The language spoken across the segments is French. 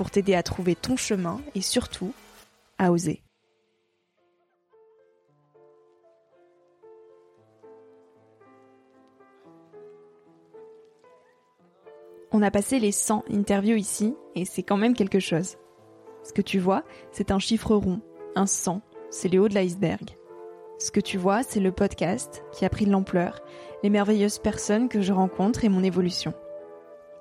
pour t'aider à trouver ton chemin et surtout à oser. On a passé les 100 interviews ici et c'est quand même quelque chose. Ce que tu vois, c'est un chiffre rond, un 100, c'est le haut de l'iceberg. Ce que tu vois, c'est le podcast qui a pris de l'ampleur, les merveilleuses personnes que je rencontre et mon évolution.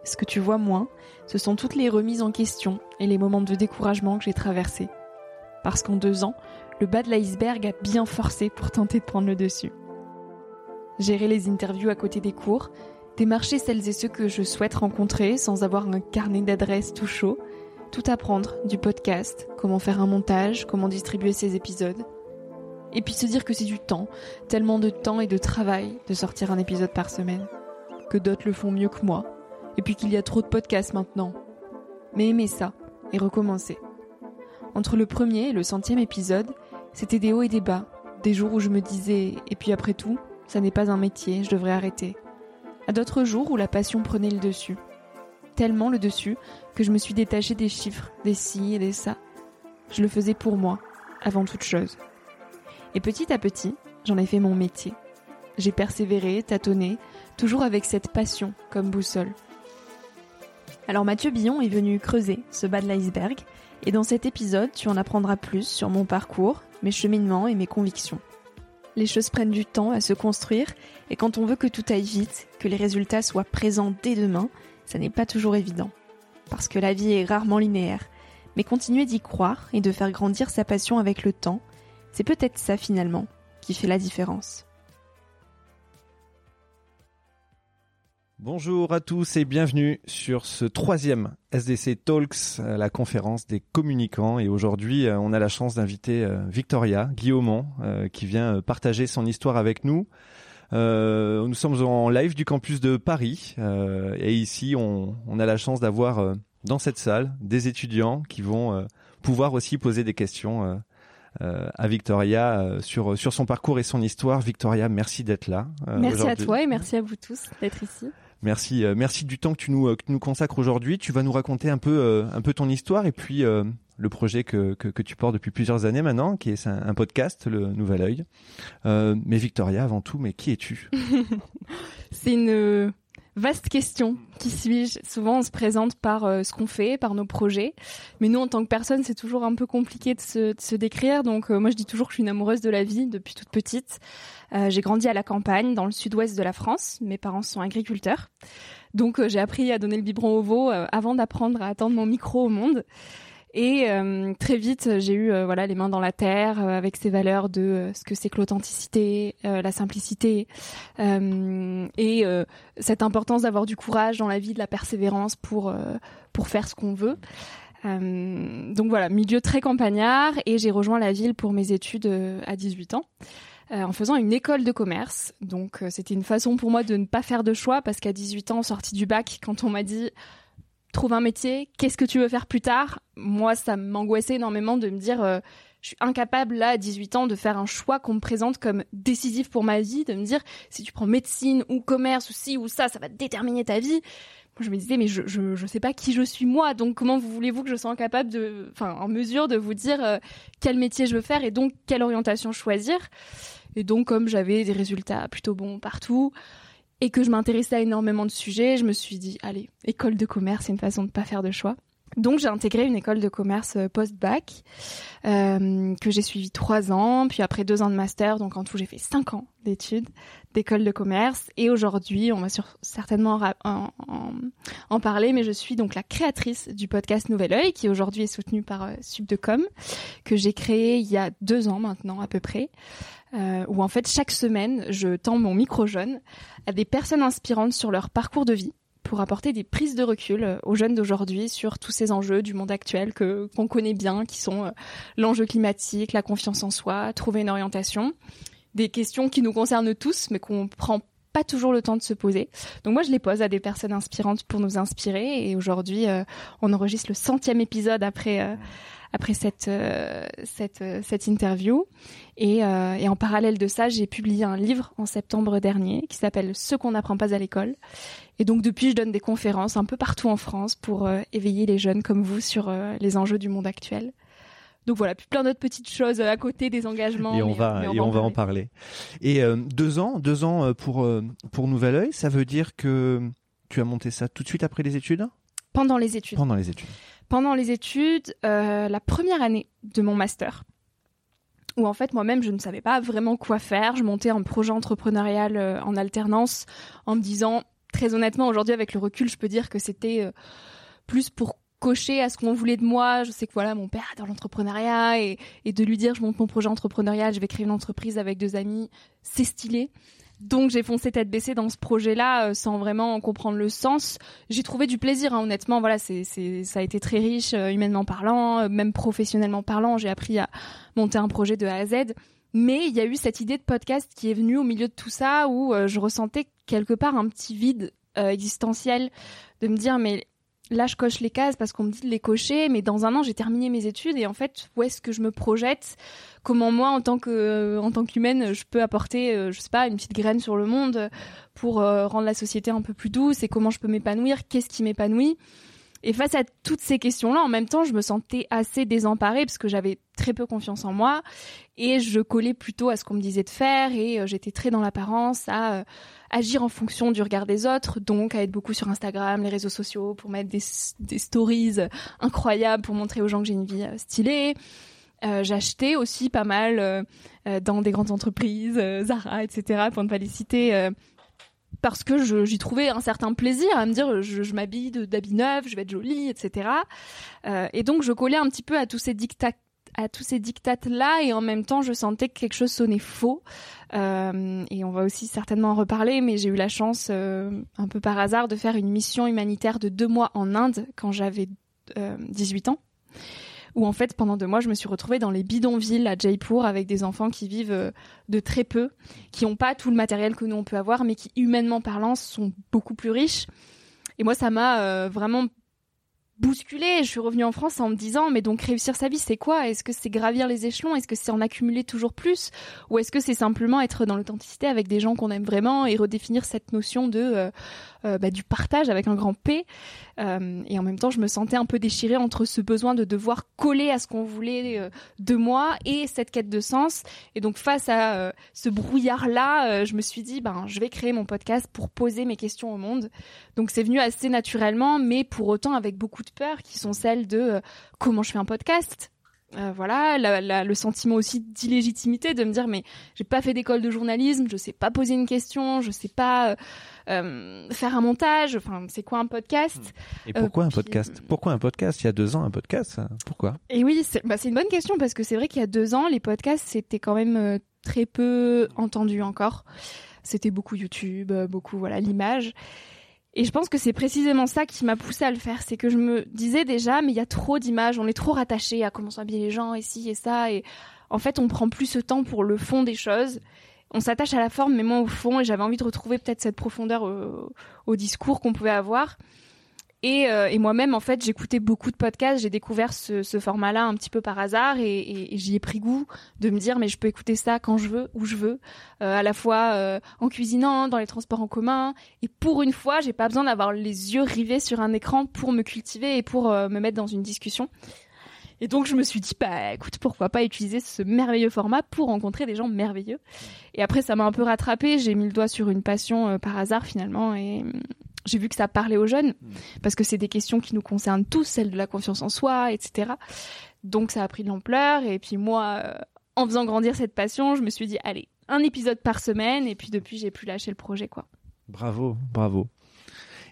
Ce que tu vois moins, ce sont toutes les remises en question et les moments de découragement que j'ai traversés. Parce qu'en deux ans, le bas de l'iceberg a bien forcé pour tenter de prendre le dessus. Gérer les interviews à côté des cours, démarcher celles et ceux que je souhaite rencontrer sans avoir un carnet d'adresses tout chaud, tout apprendre du podcast, comment faire un montage, comment distribuer ses épisodes. Et puis se dire que c'est du temps, tellement de temps et de travail de sortir un épisode par semaine. Que d'autres le font mieux que moi, et puis qu'il y a trop de podcasts maintenant. Mais aimer ça, et recommencer. Entre le premier et le centième épisode, c'était des hauts et des bas, des jours où je me disais, et puis après tout, ça n'est pas un métier, je devrais arrêter. À d'autres jours où la passion prenait le dessus. Tellement le dessus que je me suis détachée des chiffres, des ci et des ça. Je le faisais pour moi, avant toute chose. Et petit à petit, j'en ai fait mon métier. J'ai persévéré, tâtonné, toujours avec cette passion comme boussole. Alors Mathieu Billon est venu creuser ce bas de l'iceberg, et dans cet épisode, tu en apprendras plus sur mon parcours, mes cheminements et mes convictions. Les choses prennent du temps à se construire, et quand on veut que tout aille vite, que les résultats soient présents dès demain, ça n'est pas toujours évident. Parce que la vie est rarement linéaire, mais continuer d'y croire et de faire grandir sa passion avec le temps, c'est peut-être ça finalement qui fait la différence. Bonjour à tous et bienvenue sur ce troisième SDC Talks, euh, la conférence des communicants. Et aujourd'hui, euh, on a la chance d'inviter euh, Victoria Guillaumont qui vient partager son histoire avec nous. nous sommes en live du campus de Paris et ici, on, a la chance d'avoir dans cette salle des étudiants qui vont pouvoir aussi poser des questions à Victoria sur, sur son parcours et son histoire. Victoria, merci d'être là. merci à toi et merci à vous tous d'être ici. Merci, euh, merci du temps que tu nous, euh, que tu nous consacres aujourd'hui. Tu vas nous raconter un peu, euh, un peu ton histoire et puis le projet que, que, que, tu portes depuis plusieurs années maintenant, qui est un, podcast, le Nouvel Oeil. mais Victoria, avant tout, mais qui es-tu? C'est une Vaste question. Qui suis-je? Souvent, on se présente par euh, ce qu'on fait, par nos projets. Mais nous, en tant que personne, c'est toujours un peu compliqué de se, décrire. Donc, euh, moi, je dis toujours que je suis une amoureuse de la vie depuis toute petite. Euh, j'ai grandi à la campagne, dans le sud-ouest de la France. Mes parents sont agriculteurs. Donc, j'ai appris à donner le biberon au veau avant d'apprendre à attendre mon micro au monde. Et euh, très vite, j'ai eu euh, voilà les mains dans la terre euh, avec ces valeurs de ce que c'est que l'authenticité, la simplicité et cette importance d'avoir du courage dans la vie, de la persévérance pour pour faire ce qu'on veut. donc voilà, milieu très campagnard et j'ai rejoint la ville pour mes études à 18 ans. en faisant une école de commerce. Donc c'était une façon pour moi de ne pas faire de choix parce qu'à 18 ans, sortie du bac, quand on m'a dit trouve un métier, qu'est-ce que tu veux faire plus tard? Moi, ça m'angoissait énormément de me dire, euh, je suis incapable là à 18 ans de faire un choix qu'on me présente comme décisif pour ma vie, de me dire si tu prends médecine ou commerce ou ci ou ça, ça va déterminer ta vie. Moi, je me disais mais je, je sais pas qui je suis moi, donc comment voulez-vous que je sois incapable de, enfin en mesure de vous dire euh, quel métier je veux faire et donc quelle orientation choisir? Et donc comme j'avais des résultats plutôt bons partout et que je m'intéressais à énormément de sujets, je me suis dit, allez, école de commerce, c'est une façon de pas faire de choix. Donc j'ai intégré une école de commerce euh, post-bac euh, que j'ai suivi trois ans, puis après deux ans de master, donc en tout j'ai fait cinq ans d'études d'école de commerce. Et aujourd'hui, on va certainement en, parler, mais je suis donc la créatrice du podcast Nouvel Oeil, qui aujourd'hui est soutenu par euh, Subdecom, que j'ai créé il y a deux ans maintenant à peu près euh, où en fait chaque semaine je tends mon micro jaune à des personnes inspirantes sur leur parcours de vie pour apporter des prises de recul euh, aux jeunes d'aujourd'hui sur tous ces enjeux du monde actuel que qu'on connaît bien, qui sont euh, l'enjeu climatique, la confiance en soi, trouver une orientation, des questions qui nous concernent tous mais qu'on prend pas toujours le temps de se poser. Donc moi je les pose à des personnes inspirantes pour nous inspirer et aujourd'hui euh, on enregistre le centième épisode après après cette euh, cette euh, cette interview. Et, euh, et en parallèle de ça, j'ai publié un livre en septembre dernier qui s'appelle Ce qu'on n'apprend pas à l'école. Et donc depuis, je donne des conférences un peu partout en France pour éveiller les jeunes comme vous sur les enjeux du monde actuel. Donc voilà, puis plein d'autres petites choses à côté des engagements. Et on va, et on va en parler. Et deux ans, deux ans pour pour Nouvel Oeil, ça veut dire que tu as monté ça tout de suite après les études? Pendant les études. Pendant les études pendant les études, euh, la première année de mon master, où en fait moi-même je ne savais pas vraiment quoi faire. Je montais un projet entrepreneurial euh, en alternance en me disant, très honnêtement, aujourd'hui avec le recul, je peux dire que c'était euh, plus pour cocher à ce qu'on voulait de moi. Je sais que voilà, mon père adore l'entrepreneuriat et de lui dire je monte mon projet entrepreneurial, je vais créer une entreprise avec deux amis, c'est stylé. Donc j'ai foncé tête baissée dans ce projet-là euh, sans vraiment comprendre le sens. J'ai trouvé du plaisir, hein, honnêtement. Voilà, c'est, c'est, ça a été très riche, euh, humainement parlant, euh, même professionnellement parlant. J'ai appris à monter un projet de A à Z. Mais il y a eu cette idée de podcast qui est venue au milieu de tout ça où je ressentais quelque part un petit vide existentiel de me dire mais là je coche les cases parce qu'on me dit de les cocher, mais dans un an j'ai terminé mes études et en fait où est-ce que je me projette? Comment moi en tant que euh, en tant qu'humaine je peux apporter euh, je sais pas une petite graine sur le monde pour euh, rendre la société un peu plus douce et comment je peux m'épanouir? Qu'est-ce qui m'épanouit? Et face à toutes ces questions-là, en même temps, je me sentais assez désemparée parce que j'avais très peu confiance en moi et je collais plutôt à ce qu'on me disait de faire et euh, j'étais très dans l'apparence à euh, agir en fonction du regard des autres, donc à être beaucoup sur Instagram, les réseaux sociaux pour mettre des, stories incroyables pour montrer aux gens que j'ai une vie euh, stylée. J'achetais aussi pas mal dans des grandes entreprises, Zara, etc. pour ne pas les citer parce que j'y trouvais un certain plaisir à me dire je, je m'habille d'habits neufs, je vais être jolie, etc. Euh, et donc je collais un petit peu à tous ces dictats à tous ces dictates là et en même temps je sentais que quelque chose sonnait faux euh, et on va aussi certainement en reparler mais j'ai eu la chance euh, un peu par hasard de faire une mission humanitaire de deux mois en Inde quand j'avais 18 ans où en fait pendant deux mois je me suis retrouvée dans les bidonvilles à Jaipur avec des enfants qui vivent euh, de très peu, qui n'ont pas tout le matériel que nous on peut avoir, mais qui humainement parlant sont beaucoup plus riches. Et moi ça m'a euh, vraiment bousculée. Je suis revenue en France en me disant, mais donc réussir sa vie, c'est quoi? Est-ce que c'est gravir les échelons? Est-ce que c'est en accumuler toujours plus? Ou est-ce que c'est simplement être dans l'authenticité avec des gens qu'on aime vraiment et redéfinir cette notion de euh, euh, bah, du partage avec un grand P? Euh, et en même temps, je me sentais un peu déchirée entre ce besoin de devoir coller à ce qu'on voulait de moi et cette quête de sens. Et donc face à ce brouillard-là, je me suis dit, ben, je vais créer mon podcast pour poser mes questions au monde. Donc c'est venu assez naturellement, mais pour autant avec beaucoup de peurs qui sont celles de comment je fais un podcast? Euh, voilà, le sentiment aussi d'illégitimité de me dire mais j'ai pas fait d'école de journalisme, je sais pas poser une question, je sais pas euh, faire un montage. Enfin, c'est quoi un podcast? Et pourquoi un podcast? Pourquoi un podcast? Il y a deux ans, un podcast Pourquoi? Et oui, bah, c'est une bonne question parce que c'est vrai qu'il y a deux ans, les podcasts c'était quand même très peu entendu encore. C'était beaucoup YouTube, beaucoup voilà l'image. Et je pense que c'est précisément ça qui m'a poussé à le faire. C'est que je me disais déjà, mais il y a trop d'images, on est trop rattaché à comment s'habiller les gens, ici et ça. Et en fait, on prend plus ce temps pour le fond des choses. On s'attache à la forme, mais moins au fond. Et j'avais envie de retrouver peut-être cette profondeur au discours qu'on pouvait avoir. Et, euh, et moi-même, en fait, j'écoutais beaucoup de podcasts. J'ai découvert ce, ce format-là un petit peu par hasard et, et, j'y ai pris goût de me dire, mais je peux écouter ça quand je veux, où je veux, euh, à la fois euh, en cuisinant, dans les transports en commun. Et pour une fois, j'ai pas besoin d'avoir les yeux rivés sur un écran pour me cultiver et pour me mettre dans une discussion. Et donc je me suis dit, bah écoute, pourquoi pas utiliser ce merveilleux format pour rencontrer des gens merveilleux. Et après, ça m'a un peu rattrapé. J'ai mis le doigt sur une passion par hasard finalement et j'ai vu que ça parlait aux jeunes hmm. parce que c'est des questions qui nous concernent tous, celles de la confiance en soi, etc. Donc ça a pris de l'ampleur et puis moi, euh, en faisant grandir cette passion, je me suis dit allez, un épisode par semaine et puis depuis j'ai plus lâché le projet quoi. Bravo, bravo.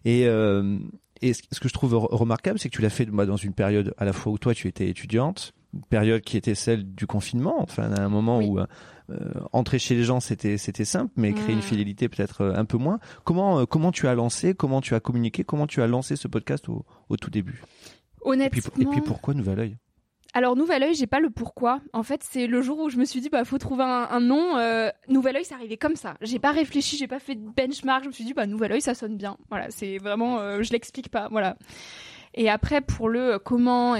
Et, euh, et ce que je trouve remarquable, c'est que tu l'as fait moi, dans une période à la fois où toi tu étais étudiante, période qui était celle du confinement, enfin à un moment où euh, entrer chez les gens c'était c'était simple, mais créer une mm. fidélité peut-être euh, un peu moins. Comment comment tu as lancé, comment tu as communiqué, comment tu as lancé ce podcast au, au tout début? Honnêtement. Et puis, pourquoi Nouvel Oeil? alors Nouvel Oeil, j'ai pas le pourquoi. En fait, c'est le jour où je me suis dit bah faut trouver un, nom. Euh, Nouvel Oeil, ça arrivait comme ça. J'ai pas réfléchi, j'ai pas fait de benchmark. Je me suis dit bah Nouvel Oeil, ça sonne bien. Voilà, c'est vraiment, je l'explique pas. Voilà. Et après pour le comment,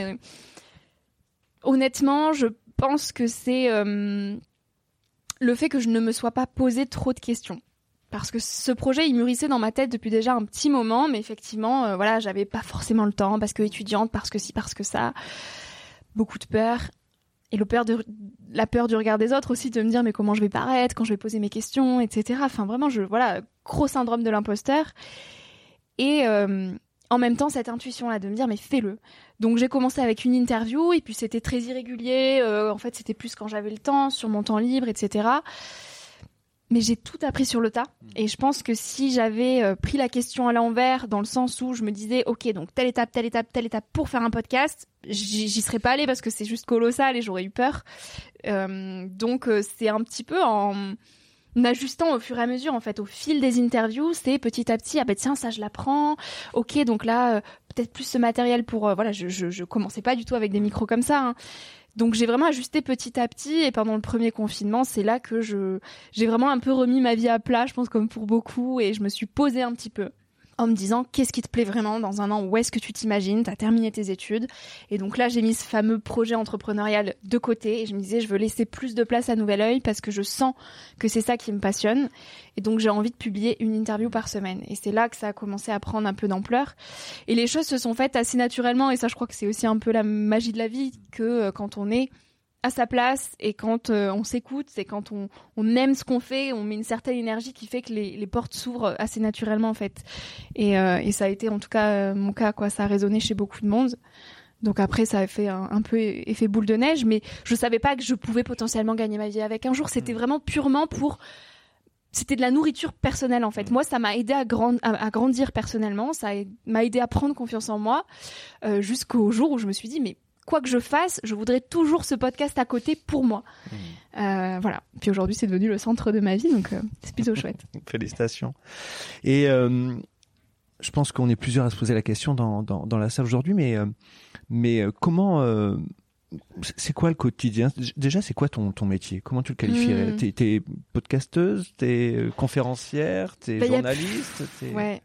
honnêtement, je pense que c'est le fait que je ne me sois pas posé trop de questions. Parce que ce projet, il mûrissait dans ma tête depuis déjà un petit moment, mais effectivement, euh, voilà, j'avais pas forcément le temps, parce que étudiante, parce que si, parce que ça. Beaucoup de peur. Et la peur du regard des autres aussi, de me dire, mais comment je vais paraître, quand je vais poser mes questions, etc. Enfin, vraiment, je, voilà, gros syndrome de l'imposteur. Et, euh, en même temps cette intuition là de me dire mais fais-le. Donc j'ai commencé avec une interview et puis c'était très irrégulier. Euh, en fait c'était plus quand j'avais le temps, sur mon temps libre, etc. Mais j'ai tout appris sur le tas et je pense que si j'avais euh, pris la question à l'envers dans le sens où je me disais ok donc telle étape, telle étape, telle étape pour faire un podcast, j'y serais pas allée parce que c'est juste colossal et j'aurais eu peur. Euh, donc c'est un petit peu en ajustant au fur et à mesure en fait au fil des interviews c'est petit à petit ah ben tiens ça je l'apprends ok donc là euh, peut-être plus ce matériel pour euh, voilà je, je, je commençais pas du tout avec des micros comme ça hein. donc j'ai vraiment ajusté petit à petit et pendant le premier confinement c'est là que je j'ai vraiment un peu remis ma vie à plat je pense comme pour beaucoup et je me suis posée un petit peu en me disant qu'est-ce qui te plaît vraiment dans un an, où est-ce que tu t'imagines, tu as terminé tes études. Et donc là, j'ai mis ce fameux projet entrepreneurial de côté et je me disais, je veux laisser plus de place à Nouvel Oeil parce que je sens que c'est ça qui me passionne. Et donc j'ai envie de publier une interview par semaine. Et c'est là que ça a commencé à prendre un peu d'ampleur. Et les choses se sont faites assez naturellement et ça, je crois que c'est aussi un peu la magie de la vie que euh, quand on est à sa place et quand euh, on s'écoute, c'est quand on, on, aime ce qu'on fait, on met une certaine énergie qui fait que les, les portes s'ouvrent assez naturellement en fait. Et, euh, et, ça a été en tout cas euh, mon cas quoi, ça a résonné chez beaucoup de monde. Donc après ça a fait un, un, peu effet boule de neige, mais je savais pas que je pouvais potentiellement gagner ma vie avec un jour. C'était mm. vraiment purement pour c'était de la nourriture personnelle en fait. Mm. Moi, ça m'a aidé à, grand, à, grandir personnellement, ça m'a aidé à prendre confiance en moi jusqu'au jour où je me suis dit mais quoi que je fasse, je voudrais toujours ce podcast à côté pour moi. Mmh. Euh, voilà. Puis aujourd'hui, c'est devenu le centre de ma vie, donc euh, c'est plutôt chouette. Félicitations. Et euh, je pense qu'on est plusieurs à se poser la question dans, dans, dans la salle aujourd'hui, mais, mais comment c'est quoi le quotidien? Déjà, c'est quoi ton, ton métier? Comment tu le qualifierais? Mmh. T'es es podcasteuse T'es conférencière T'es bah, journaliste Ouais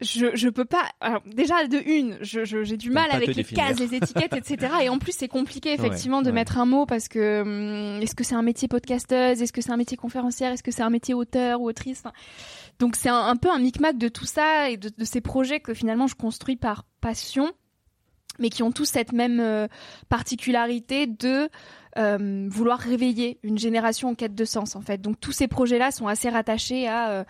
je, je peux pas. Alors, déjà de une, je, j'ai du mal avec les cases, les étiquettes, etc. Et en plus, c'est compliqué effectivement de mettre un mot parce que hum, est-ce que c'est un métier podcasteuse, est-ce que c'est un métier conférencière, est-ce que c'est un métier auteur ou autrice? donc c'est un, peu un micmac de tout ça et de, de, ces projets que finalement je construis par passion, mais qui ont tous cette même euh, particularité de euh, vouloir réveiller une génération en quête de sens en fait. Donc tous ces projets-là sont assez rattachés à euh,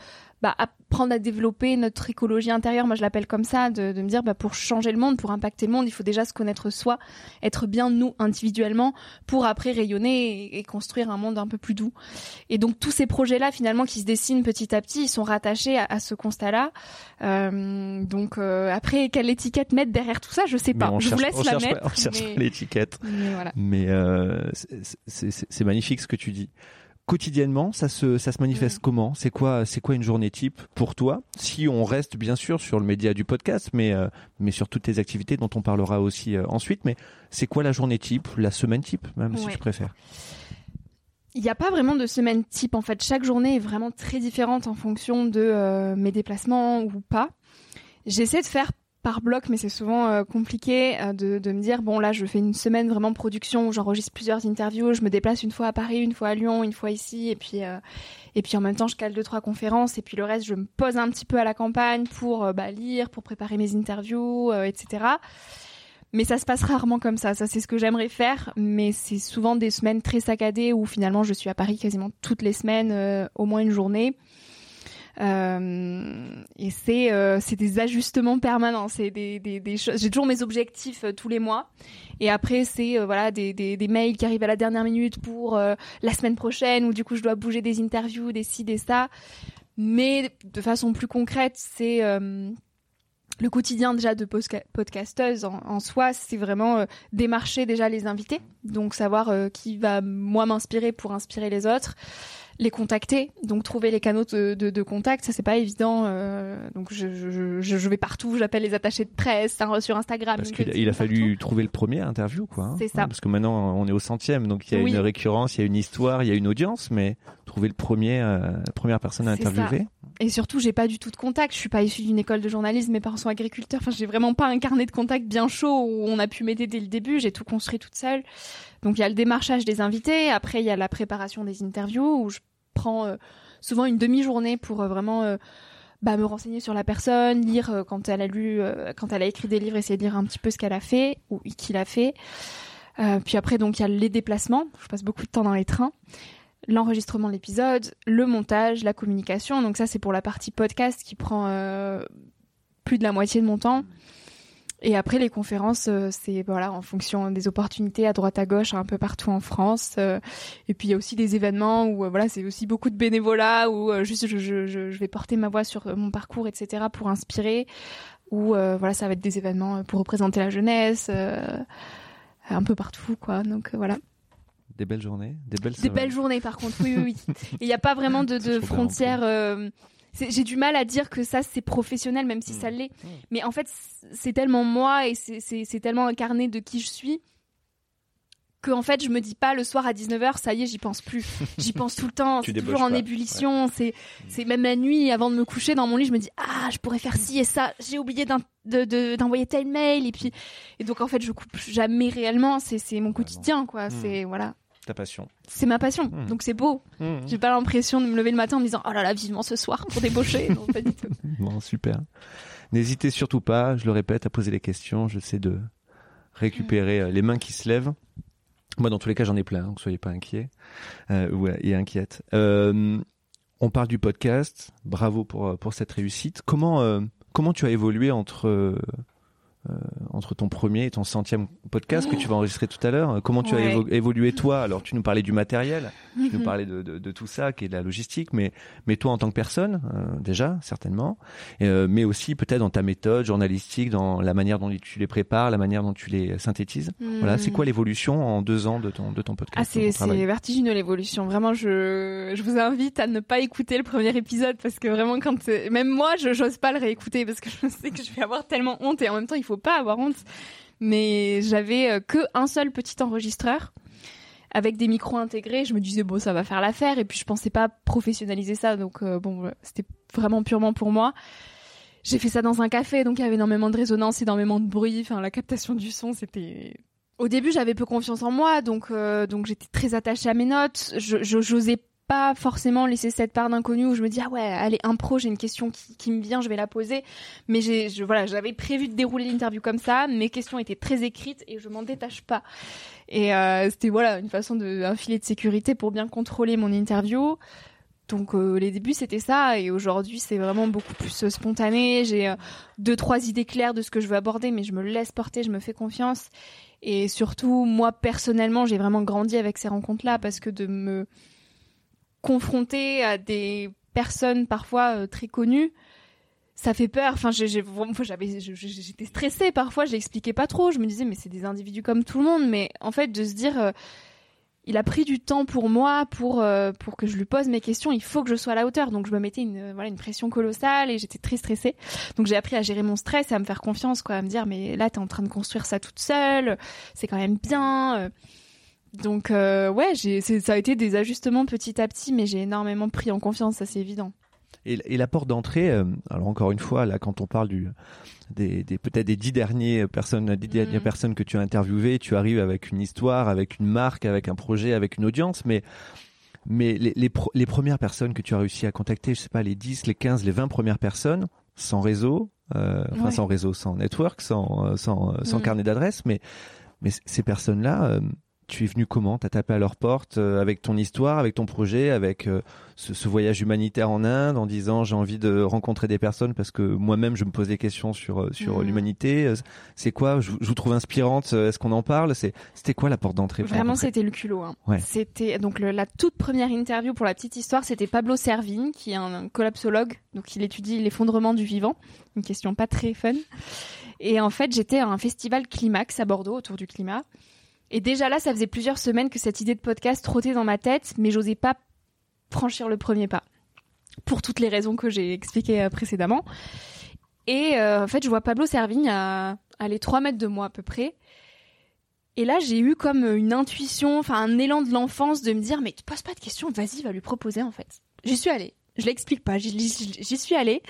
bah, apprendre à développer notre écologie intérieure, moi je l'appelle comme ça, de, de me dire bah, pour changer le monde, pour impacter le monde, il faut déjà se connaître soi, être bien nous individuellement, pour après rayonner et, construire un monde un peu plus doux. Et donc tous ces projets-là, finalement, qui se dessinent petit à petit, ils sont rattachés à, ce constat-là. Euh, donc euh, après, quelle étiquette mettre derrière tout ça, je sais pas. Je vous laisse la mettre. on cherche l'étiquette. Mais, voilà. mais euh, c'est magnifique ce que tu dis quotidiennement, ça se, ça se manifeste comment? C'est quoi, c'est quoi une journée type pour toi? Si on reste bien sûr sur le média du podcast, mais euh, mais sur toutes tes activités dont on parlera aussi euh, ensuite. Mais c'est quoi la journée type, la semaine type, même si tu préfères? Il n'y a pas vraiment de semaine type en fait. Chaque journée est vraiment très différente en fonction de euh, mes déplacements ou pas. J'essaie de faire par bloc, mais c'est souvent euh, compliqué euh, de, me dire bon là je fais une semaine vraiment production où j'enregistre plusieurs interviews, je me déplace une fois à Paris, une fois à Lyon, une fois ici, et puis euh, et puis en même temps je cale deux trois conférences, et puis le reste je me pose un petit peu à la campagne pour bah, lire, pour préparer mes interviews, etc. Mais ça se passe rarement comme ça. Ça, c'est ce que j'aimerais faire. Mais c'est souvent des semaines très saccadées où finalement je suis à Paris quasiment toutes les semaines, au moins une journée. Euh, et c'est euh, c'est des ajustements permanents. C'est des, des, des choses. J'ai toujours mes objectifs euh, tous les mois. Et après, c'est voilà des, des, des, mails qui arrivent à la dernière minute pour la semaine prochaine, où du coup je dois bouger des interviews, des ci, des ça. Mais de façon plus concrète, c'est le quotidien déjà de podcasteuse en soi, c'est vraiment démarcher déjà les invités, donc savoir qui va moi m'inspirer pour inspirer les autres, les contacter, donc trouver les canaux de, de, de contact, ça c'est pas évident. Euh, donc je, je, je, vais partout, j'appelle les attachés de presse sur Instagram. Parce qu'il il a fallu trouver le premier interview, quoi. Hein. c'est ça. parce que maintenant on est au centième, donc il y a une récurrence, il y a une histoire, il y a une audience, mais trouver le premier, euh, la première personne à interviewer. Et surtout, j'ai pas du tout de contact. Je suis pas issue d'une école de journalisme. Mes parents sont agriculteurs. Enfin, j'ai vraiment pas un carnet de contact bien chaud où on a pu m'aider dès le début. J'ai tout construit toute seule. Donc il y a le démarchage des invités, après il y a la préparation des interviews où je prends euh, souvent une demi-journée pour euh, vraiment euh, bah, me renseigner sur la personne, lire quand elle a lu, quand elle a écrit des livres, essayer de lire un petit peu ce qu'elle a fait ou qu'il a fait. puis après, donc il y a les déplacements. Je passe beaucoup de temps dans les trains. L'enregistrement de l'épisode, le montage, la communication. Donc ça, c'est pour la partie podcast qui prend plus de la moitié de mon temps. Et après les conférences, euh, c'est voilà en fonction des opportunités à droite à gauche, un peu partout en France. Euh, et puis il y a aussi des événements où euh, voilà c'est aussi beaucoup de bénévolat où juste je, je, je, vais porter ma voix sur mon parcours, etc. pour inspirer. Ou voilà ça va être des événements pour représenter la jeunesse, un peu partout quoi. Donc voilà. Des belles journées, des belles. Des belles journées par contre, oui oui. oui. Il n'y a pas vraiment de, de frontières j'ai du mal à dire que ça c'est professionnel même si ça mm. l'est mm. mais en fait c'est tellement moi et c'est tellement incarné de qui je suis que en fait je me dis pas le soir à 19h ça y est j'y pense plus j'y pense tout le temps c'est toujours en ébullition c'est c'est même la nuit avant de me coucher dans mon lit je me dis ah je pourrais faire ci et ça j'ai oublié d'envoyer tel mail et puis et donc en fait je coupe jamais réellement c'est c'est mon quotidien quoi mm. c'est voilà ta passion. C'est ma passion, hmm. donc c'est beau. Hmm. J'ai pas l'impression de me lever le matin en me disant oh là là vivement ce soir pour débaucher. non, pas du tout. Bon, super. N'hésitez surtout pas, je le répète, à poser les questions. Je sais de récupérer euh, les mains qui se lèvent. Moi, dans tous les cas, j'en ai plein, donc soyez pas inquiets euh, ouais, et inquiètes. Euh, on parle du podcast. Bravo pour pour cette réussite. Comment euh, comment tu as évolué entre entre ton premier et ton centième podcast que tu vas enregistrer tout à l'heure. Comment tu as évolué toi? Alors tu nous parlais du matériel, tu nous mhm. parlais de, de, de, tout ça qui est de la logistique, mais mais toi en tant que personne euh, déjà certainement, euh, mais aussi peut-être dans ta méthode journalistique, dans la manière dont tu les prépares, la manière dont tu les synthétises. Voilà, c'est quoi mhm. l'évolution en deux ans de ton de ton podcast Ah c'est vertigineux l'évolution. Vraiment, je je vous invite à ne pas écouter le premier épisode parce que vraiment quand même moi je j'ose pas le réécouter parce que je sais que je vais avoir tellement honte et en même temps il faut pas avoir honte. Mais j'avais euh, que un seul petit enregistreur avec des micros intégrés. Je me disais bon, ça va faire l'affaire. Et puis je pensais pas professionnaliser ça, donc euh, bon, c'était vraiment purement pour moi. J'ai fait ça dans un café, donc il y avait énormément de résonance, énormément de bruit. Enfin, la captation du son, c'était au début, j'avais peu confiance en moi, donc euh, donc j'étais très attachée à mes notes. Je j'osais pas forcément laisser cette part d'inconnu où je me dis ah ouais allez impro j'ai une question qui, me vient je vais la poser. Mais j'ai voilà j'avais prévu de dérouler l'interview comme ça. Mes questions étaient très écrites et je m'en détache pas. Et euh, c'était voilà une façon de un filet de sécurité pour bien contrôler mon interview. Donc euh, les débuts c'était ça. Et aujourd'hui c'est vraiment beaucoup plus euh, spontané. J'ai deux trois idées claires de ce que je veux aborder, mais je me laisse porter, je me fais confiance. Et surtout moi personnellement j'ai vraiment grandi avec ces rencontres là parce que de me confronter à des personnes parfois très connues, ça fait peur. Enfin, j'étais stressée parfois. Je l'expliquais pas trop. Je me disais, mais c'est des individus comme tout le monde. Mais en fait, de se dire, il a pris du temps pour moi, pour euh, pour que je lui pose mes questions. Il faut que je sois à la hauteur. Donc je me mettais une voilà une pression colossale et j'étais très stressée. Donc j'ai appris à gérer mon stress et à me faire confiance, quoi, à me dire mais là t'es en train de construire ça toute seule, c'est quand même bien. Euh. Donc euh, ouais, j'ai ça a été des ajustements petit à petit, mais j'ai énormément pris en confiance, ça c'est évident. Et, et la porte d'entrée, alors encore une fois là, quand on parle du des, des peut-être des dix dernières personnes, dix dernières mhm. personnes que tu as interviewées, tu arrives avec une histoire, avec une marque, avec un projet, avec une audience, mais mais les, les, les premières personnes que tu as réussi à contacter, je sais pas, les 10, les 15, les 20 premières personnes, sans réseau, euh, enfin sans réseau, sans network, sans euh, sans, sans mhm. carnet d'adresse, mais mais ces personnes-là, euh, tu es venu comment? T'as tapé à leur porte euh, avec ton histoire, avec ton projet, avec euh, ce, voyage humanitaire en Inde, en disant j'ai envie de rencontrer des personnes parce que moi-même je me pose des questions sur euh, sur mmh. l'humanité. C'est quoi? Je, vous trouve inspirante. Est-ce qu'on en parle? C'était quoi la porte d'entrée Vraiment, c'était le culot. Hein. C'était donc la toute première interview pour la petite histoire. C'était Pablo Servigne, qui est un, collapsologue, donc il étudie l'effondrement du vivant. Une question pas très fun. Et en fait, j'étais à un festival Climax à Bordeaux autour du climat. Et déjà là, ça faisait plusieurs semaines que cette idée de podcast trottait dans ma tête, mais j'osais pas franchir le premier pas. Pour toutes les raisons que j'ai expliquées euh, précédemment. Et euh, en fait, je vois Pablo Servigne à, aller 3 mètres de moi à peu près. Et là, j'ai eu comme une intuition, enfin un élan de l'enfance de me dire, mais tu poses pas de questions, vas-y, va lui proposer en fait. J'y suis allée. Je l'explique pas, j'y suis allée.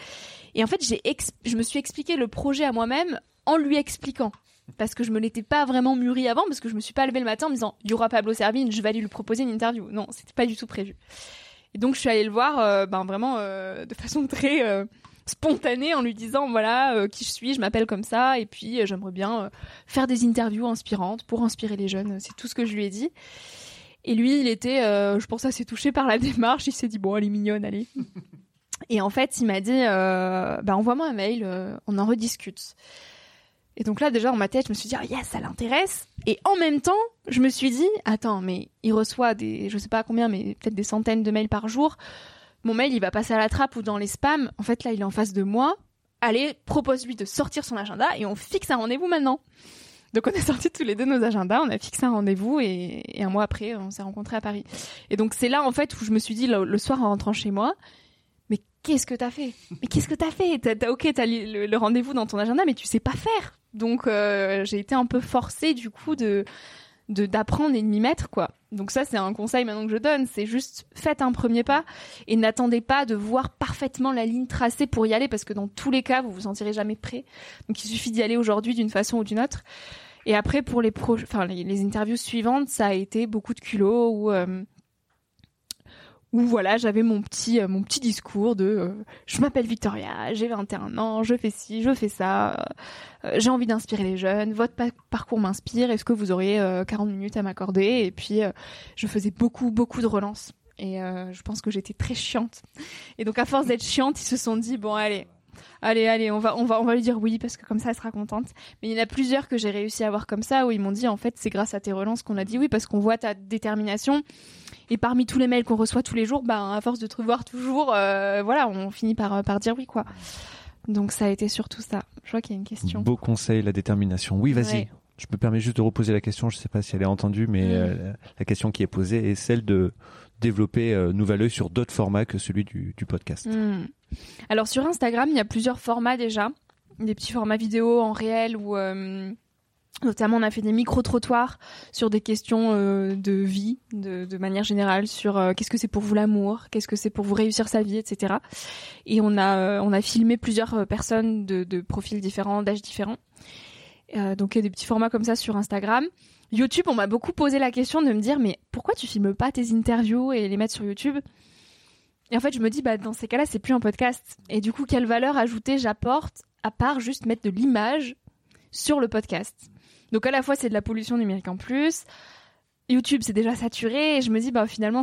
Et en fait, je me suis expliqué le projet à moi-même en lui expliquant parce que je me l'étais pas vraiment mûri avant, parce que je me suis pas levée le matin en me disant il y aura Pablo Servigne, je vais aller lui proposer une interview. Non, c'était pas du tout prévu. Et donc je suis allée le voir, euh, ben vraiment euh, de façon très euh, spontanée en lui disant voilà qui je suis, je m'appelle comme ça, et puis j'aimerais bien faire des interviews inspirantes pour inspirer les jeunes. C'est tout ce que je lui ai dit. Et lui, il était, je pense, assez touché par la démarche. Il s'est dit bon, elle est mignonne, allez. Et en fait, il m'a dit, bah, envoie-moi un mail, on en rediscute. Et donc là, déjà, dans ma tête, je me suis dit, oh yes, ça l'intéresse. Et en même temps, je me suis dit, attends, mais il reçoit des, je sais pas combien, mais peut-être des centaines de mails par jour. Mon mail, il va passer à la trappe ou dans les spams. En fait, là, il est en face de moi. Allez, propose-lui de sortir son agenda et on fixe un rendez-vous maintenant. Donc on a sorti tous les deux nos agendas, on a fixé un rendez-vous et, un mois après, on s'est rencontrés à Paris. Et donc c'est là en fait où je me suis dit le, soir en rentrant chez moi, mais qu'est-ce que t'as fait? Mais qu'est-ce que t'as fait? T'as ok, t'as le, le rendez-vous dans ton agenda, mais tu sais pas faire. Donc euh, j'ai été un peu forcée du coup de d'apprendre et de m'y mettre quoi. Donc ça c'est un conseil maintenant que je donne, c'est juste faites un premier pas et n'attendez pas de voir parfaitement la ligne tracée pour y aller parce que dans tous les cas vous vous sentirez jamais prêt. Donc il suffit d'y aller aujourd'hui d'une façon ou d'une autre. Et après pour les pro enfin les, interviews suivantes, ça a été beaucoup de culot ou euh, où voilà, j'avais mon petit euh, mon petit discours de euh, je m'appelle Victoria, j'ai 21 ans, je fais ci, je fais ça, euh, j'ai envie d'inspirer les jeunes, votre parcours m'inspire, est-ce que vous auriez 40 minutes à m'accorder? Et puis je faisais beaucoup beaucoup de relances et je pense que j'étais très chiante. Et donc à force d'être chiante, ils se sont dit bon allez, allez, allez, on va, on va, on va lui dire oui parce que comme ça, elle sera contente. Mais il y en a plusieurs que j'ai réussi à avoir comme ça où ils m'ont dit en fait, c'est grâce à tes relances qu'on a dit oui parce qu'on voit ta détermination et parmi tous les mails qu'on reçoit tous les jours, ben à force de te revoir toujours, euh, voilà, on finit par par dire oui quoi. Donc ça a été surtout ça. Je vois qu'il y a une question. Beau conseil, la détermination. Oui, vas-y. Je me permets juste de reposer la question. Je ne sais pas si elle est entendue, mais mm. euh, la question qui est posée est celle de développer euh, Nouvel sur d'autres formats que celui du, podcast. Mm. Alors sur Instagram, il y a plusieurs formats déjà, des petits formats vidéo en réel ou Notamment, on a fait des micro-trottoirs sur des questions euh, de vie, de, manière générale, sur euh, qu'est-ce que c'est pour vous l'amour, qu'est-ce que c'est pour vous réussir sa vie, etc. Et on a euh, on a filmé plusieurs personnes de, de profils différents, d'âges différents. donc il y a des petits formats comme ça sur Instagram. YouTube, on m'a beaucoup posé la question de me dire mais pourquoi tu filmes pas tes interviews et les mettre sur YouTube? Et en fait, je me dis bah dans ces cas-là, c'est plus un podcast. Et du coup, quelle valeur ajoutée j'apporte à part juste mettre de l'image sur le podcast? Donc à la fois c'est de la pollution numérique en plus. YouTube c'est déjà saturé et je me dis bah finalement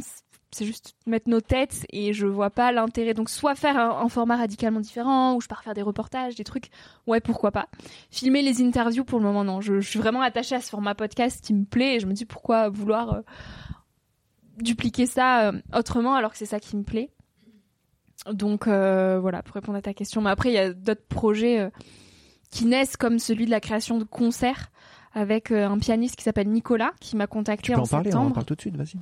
c'est juste mettre nos têtes et je vois pas l'intérêt. Donc soit faire un, format radicalement différent, ou je pars faire des reportages, des trucs, ouais pourquoi pas. Filmer les interviews pour le moment non. Je, suis vraiment attachée à ce format podcast qui me plaît et je me dis pourquoi vouloir euh, dupliquer ça euh, autrement alors que c'est ça qui me plaît. Donc euh, voilà pour répondre à ta question. Mais après il y a d'autres projets qui naissent comme celui de la création de concerts avec un pianiste qui s'appelle Nicolas qui m'a contacté tu peux en, parler, septembre. On en parle tout de suite, vas-y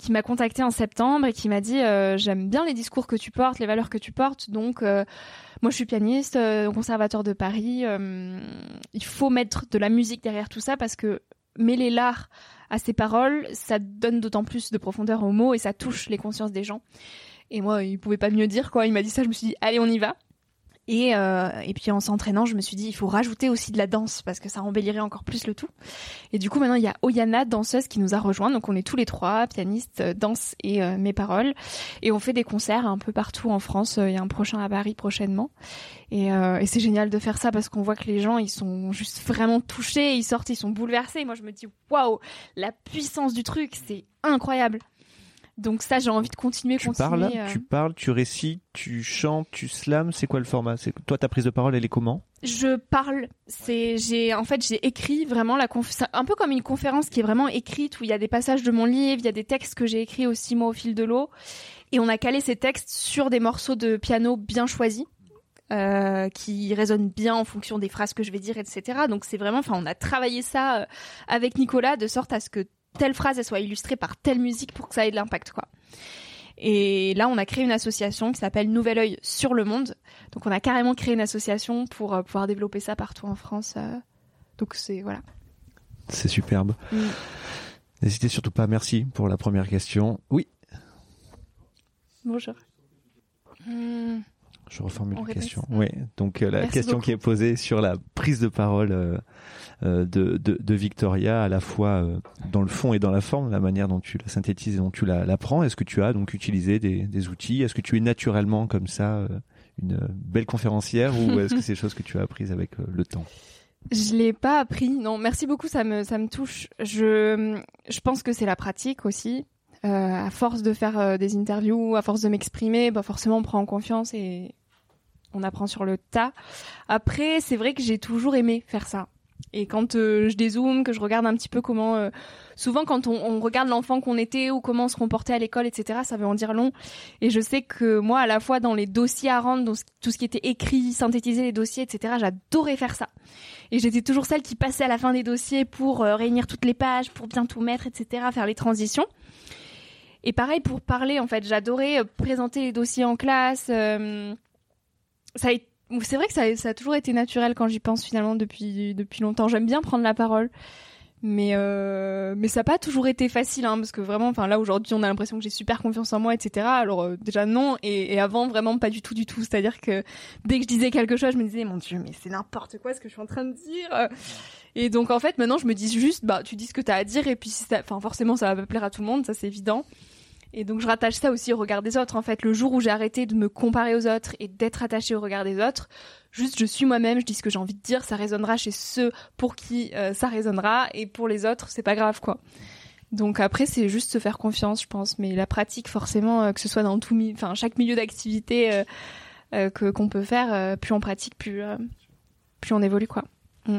qui m'a contacté en septembre et qui m'a dit euh, j'aime bien les discours que tu portes, les valeurs que tu portes, donc euh, moi je suis pianiste euh, au conservatoire de Paris, il faut mettre de la musique derrière tout ça parce que mêler l'art à ses paroles, ça donne d'autant plus de profondeur aux mots et ça touche les consciences des gens. Et moi, il pouvait pas mieux dire quoi. Il m'a dit ça, je me suis dit allez on y va. Et, euh, et puis en s'entraînant, je me suis dit, il faut rajouter aussi de la danse parce que ça embellirait encore plus le tout. Et du coup, maintenant, il y a Oyana, danseuse, qui nous a rejoint. Donc on est tous les trois, pianistes, euh, danse et euh, mes paroles. Et on fait des concerts un peu partout en France. Il y a un prochain à Paris prochainement. Et, et c'est génial de faire ça parce qu'on voit que les gens, ils sont juste vraiment touchés. Ils sortent, ils sont bouleversés. Moi, je me dis, waouh, la puissance du truc, c'est incroyable. Donc ça, j'ai envie de continuer, tu Parles, euh. Tu parles, tu récites, tu chantes, tu slams. C'est quoi le format? C'est toi ta prise de parole, elle est comment? Je parle. C'est j'ai en fait j'ai écrit vraiment la conf... un peu comme une conférence qui est vraiment écrite où il y a des passages de mon livre, il y a des textes que j'ai écrits aussi moi au fil de l'eau, et on a calé ces textes sur des morceaux de piano bien choisis. Euh, qui résonnent bien en fonction des phrases que je vais dire, etc. Donc c'est vraiment, enfin, on a travaillé ça euh, avec Nicolas de sorte à ce que telle phrase elle soit illustrée par telle musique pour que ça ait de l'impact quoi. Et là, on a créé une association qui s'appelle Nouvel Oeil sur le monde. Donc, on a carrément créé une association pour euh, pouvoir développer ça partout en France. Euh. donc, c'est voilà. C'est superbe. Mm. N'hésitez surtout pas. Merci pour la première question. Oui. Bonjour. Hmm. Je reformule la question. Oui. Donc euh, la question qui est posée sur la prise de parole euh, euh, de, de, Victoria, à la fois dans le fond et dans la forme, la manière dont tu la synthétises et dont tu la, prends. Est-ce que tu as donc utilisé des, des outils? Est-ce que tu es naturellement comme ça une belle conférencière ou est-ce que c'est des choses que tu as apprises avec le temps? Je l'ai pas appris. Non, merci beaucoup, ça me ça me touche. Je je pense que c'est la pratique aussi. à force de faire des interviews, à force de m'exprimer, bah forcément on prend en confiance et on apprend sur le tas. Après, c'est vrai que j'ai toujours aimé faire ça. Et quand euh, je dézoome, que je regarde un petit peu comment, euh, souvent quand on, regarde l'enfant qu'on était ou comment on se comportait à l'école, etc., ça veut en dire long. Et je sais que moi, à la fois dans les dossiers à rendre, dans tout ce qui était écrit, synthétiser les dossiers, etc., j'adorais faire ça. Et j'étais toujours celle qui passait à la fin des dossiers pour euh, réunir toutes les pages, pour bien tout mettre, etc., faire les transitions. Et pareil pour parler, en fait, j'adorais présenter les dossiers en classe c'est vrai que ça, a toujours été naturel quand j'y pense finalement depuis depuis longtemps. J'aime bien prendre la parole, mais euh, mais ça n'a pas toujours été facile, hein, parce que vraiment, enfin là aujourd'hui, on a l'impression que j'ai super confiance en moi, etc. Alors euh, déjà non, et, avant vraiment pas du tout, du tout. C'est-à-dire que dès que je disais quelque chose, je me disais mon dieu, mais c'est n'importe quoi ce que je suis en train de dire. Et donc en fait, maintenant, je me dis juste, bah tu dis ce que tu as à dire, et puis enfin forcément, ça va pas plaire à tout le monde, ça c'est évident. Et donc je rattache ça aussi au regard des autres. En fait, le jour où j'ai arrêté de me comparer aux autres et d'être attachée au regard des autres, juste je suis moi-même, je dis ce que j'ai envie de dire, ça résonnera chez ceux pour qui euh, ça résonnera et pour les autres, c'est pas grave quoi. Donc après c'est juste se faire confiance, je pense, mais la pratique forcément euh, que ce soit dans tout enfin chaque milieu d'activité euh, que qu'on peut faire, plus on pratique, plus plus on évolue quoi. Mm.